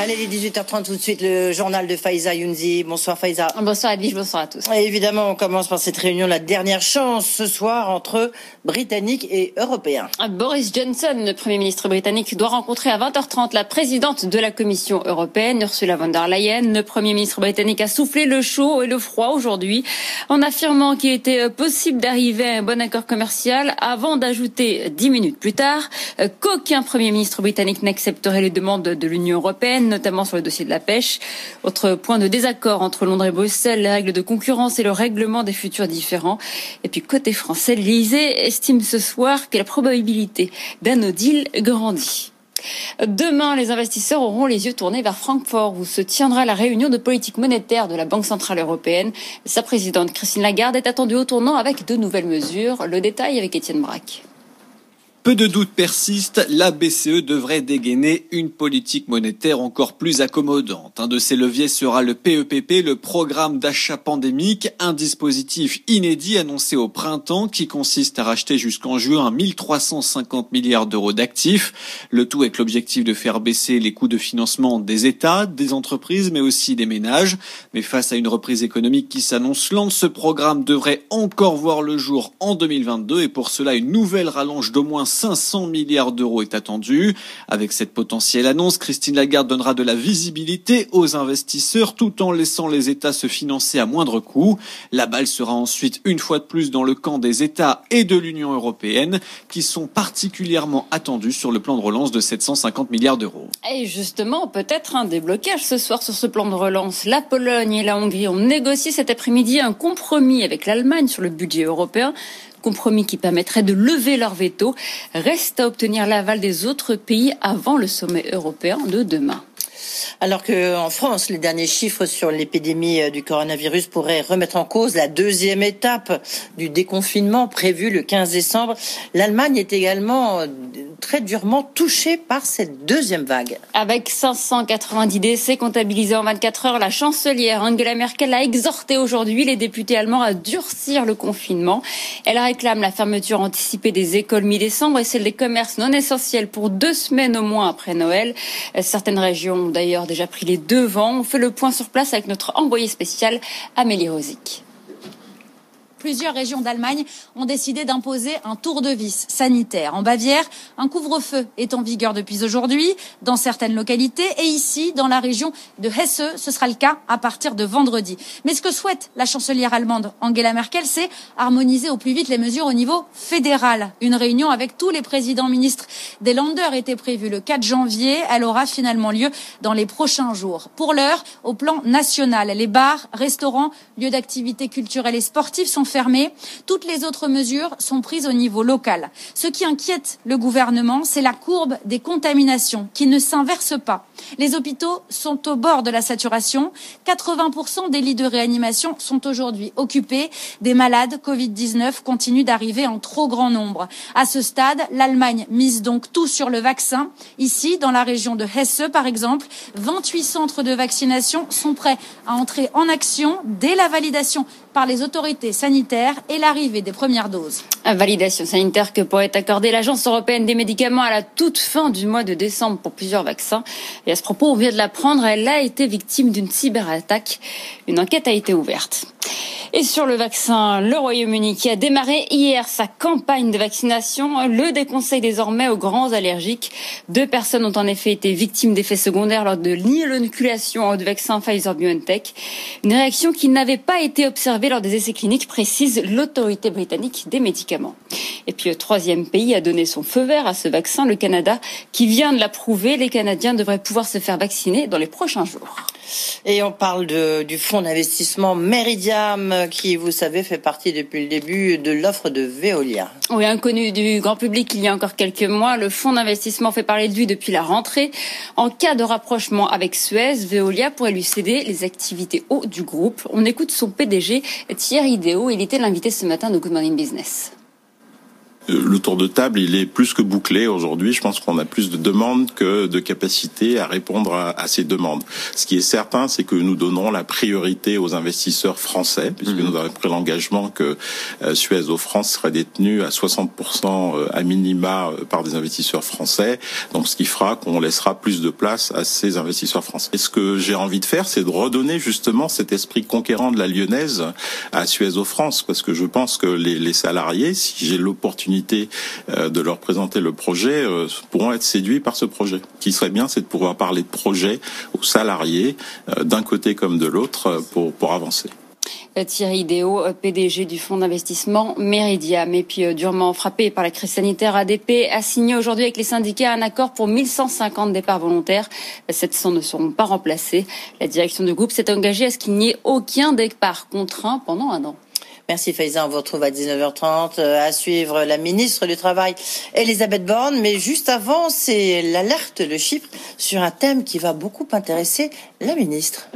Allez, les 18h30 tout de suite, le journal de Faiza Younzi. Bonsoir Faiza. Bonsoir Edwige, bonsoir à tous. Et évidemment, on commence par cette réunion, la dernière chance ce soir entre Britanniques et Européens. Boris Johnson, le Premier ministre britannique, doit rencontrer à 20h30 la présidente de la Commission européenne, Ursula von der Leyen. Le Premier ministre britannique a soufflé le chaud et le froid aujourd'hui en affirmant qu'il était possible d'arriver à un bon accord commercial avant d'ajouter dix minutes plus tard qu'aucun Premier ministre britannique n'accepterait les demandes de l'Union européenne notamment sur le dossier de la pêche. Autre point de désaccord entre Londres et Bruxelles, les règles de concurrence et le règlement des futurs différents. Et puis côté français, l'Élysée estime ce soir que la probabilité d'un no deal grandit. Demain, les investisseurs auront les yeux tournés vers Francfort où se tiendra la réunion de politique monétaire de la Banque Centrale Européenne. Sa présidente Christine Lagarde est attendue au tournant avec de nouvelles mesures. Le détail avec Étienne Braque. Peu de doutes persistent, la BCE devrait dégainer une politique monétaire encore plus accommodante. Un de ces leviers sera le PEPP, le programme d'achat pandémique, un dispositif inédit annoncé au printemps qui consiste à racheter jusqu'en juin 1350 milliards d'euros d'actifs. Le tout avec l'objectif de faire baisser les coûts de financement des États, des entreprises, mais aussi des ménages. Mais face à une reprise économique qui s'annonce lente, ce programme devrait encore voir le jour en 2022 et pour cela une nouvelle rallonge d'au moins 500 milliards d'euros est attendu. Avec cette potentielle annonce, Christine Lagarde donnera de la visibilité aux investisseurs tout en laissant les États se financer à moindre coût. La balle sera ensuite une fois de plus dans le camp des États et de l'Union européenne qui sont particulièrement attendus sur le plan de relance de 750 milliards d'euros. Et justement, peut-être un déblocage ce soir sur ce plan de relance. La Pologne et la Hongrie ont négocié cet après-midi un compromis avec l'Allemagne sur le budget européen compromis qui permettrait de lever leur veto. Reste à obtenir l'aval des autres pays avant le sommet européen de demain. Alors qu'en France, les derniers chiffres sur l'épidémie euh, du coronavirus pourraient remettre en cause la deuxième étape du déconfinement prévu le 15 décembre, l'Allemagne est également euh, très durement touchée par cette deuxième vague. Avec 590 décès comptabilisés en 24 heures, la chancelière Angela Merkel a exhorté aujourd'hui les députés allemands à durcir le confinement. Elle réclame la fermeture anticipée des écoles mi-décembre et celle des commerces non essentiels pour deux semaines au moins après Noël. Certaines régions ont d'ailleurs déjà pris les devants. On fait le point sur place avec notre envoyé spécial Amélie Rosic plusieurs régions d'Allemagne ont décidé d'imposer un tour de vis sanitaire. En Bavière, un couvre-feu est en vigueur depuis aujourd'hui dans certaines localités et ici, dans la région de Hesse, ce sera le cas à partir de vendredi. Mais ce que souhaite la chancelière allemande Angela Merkel, c'est harmoniser au plus vite les mesures au niveau fédéral. Une réunion avec tous les présidents ministres des Länder était prévue le 4 janvier. Elle aura finalement lieu dans les prochains jours. Pour l'heure, au plan national, les bars, restaurants, lieux d'activité culturelle et sportive sont Toutes les autres mesures sont prises au niveau local. Ce qui inquiète le gouvernement, c'est la courbe des contaminations qui ne s'inverse pas. Les hôpitaux sont au bord de la saturation. 80% des lits de réanimation sont aujourd'hui occupés. Des malades Covid-19 continuent d'arriver en trop grand nombre. À ce stade, l'Allemagne mise donc tout sur le vaccin. Ici, dans la région de Hesse, par exemple, 28 centres de vaccination sont prêts à entrer en action dès la validation par les autorités sanitaires et l'arrivée des premières doses. Validation sanitaire que pourrait accorder l'Agence européenne des médicaments à la toute fin du mois de décembre pour plusieurs vaccins. Et à ce propos, on vient de l'apprendre, elle a été victime d'une cyberattaque. Une enquête a été ouverte. Et sur le vaccin, le Royaume-Uni qui a démarré hier sa campagne de vaccination le déconseille désormais aux grands allergiques. Deux personnes ont en effet été victimes d'effets secondaires lors de l'inoculation du vaccin Pfizer-BioNTech. Une réaction qui n'avait pas été observée lors des essais cliniques, précise l'autorité britannique des médicaments. Et puis le troisième pays a donné son feu vert à ce vaccin, le Canada, qui vient de l'approuver. Les Canadiens devraient pouvoir se faire vacciner dans les prochains jours. Et on parle de, du fonds d'investissement Meridiam, qui, vous savez, fait partie depuis le début de l'offre de Veolia. Oui, inconnu du grand public il y a encore quelques mois, le fonds d'investissement fait parler de lui depuis la rentrée. En cas de rapprochement avec Suez, Veolia pourrait lui céder les activités haut du groupe. On écoute son PDG, Thierry Deo. Il était l'invité ce matin de Good Morning Business. Le tour de table, il est plus que bouclé aujourd'hui. Je pense qu'on a plus de demandes que de capacité à répondre à, ces demandes. Ce qui est certain, c'est que nous donnons la priorité aux investisseurs français, puisque mmh. nous avons pris l'engagement que euh, Suez France serait détenu à 60% euh, à minima euh, par des investisseurs français. Donc, ce qui fera qu'on laissera plus de place à ces investisseurs français. Et ce que j'ai envie de faire, c'est de redonner justement cet esprit conquérant de la lyonnaise à Suez France, parce que je pense que les, les salariés, si j'ai l'opportunité euh, de leur présenter le projet, pourront être séduits par ce projet. Ce qui serait bien, c'est de pouvoir parler de projet aux salariés, d'un côté comme de l'autre, pour, avancer. Thierry Déo, PDG du fonds d'investissement Meridiam. Et puis, euh, durement frappé par la crise sanitaire, ADP a signé aujourd'hui avec les syndicats un accord pour 1150 départs volontaires. 700 ne seront pas remplacés. La direction du groupe s'est engagée à ce qu'il n'y ait aucun départ contraint pendant un an. Merci Faiza, on vous retrouve à 19h30 euh, à suivre la ministre du Travail Elisabeth Borne. Mais juste avant, c'est l'alerte, le chiffre sur un thème qui va beaucoup intéresser la ministre.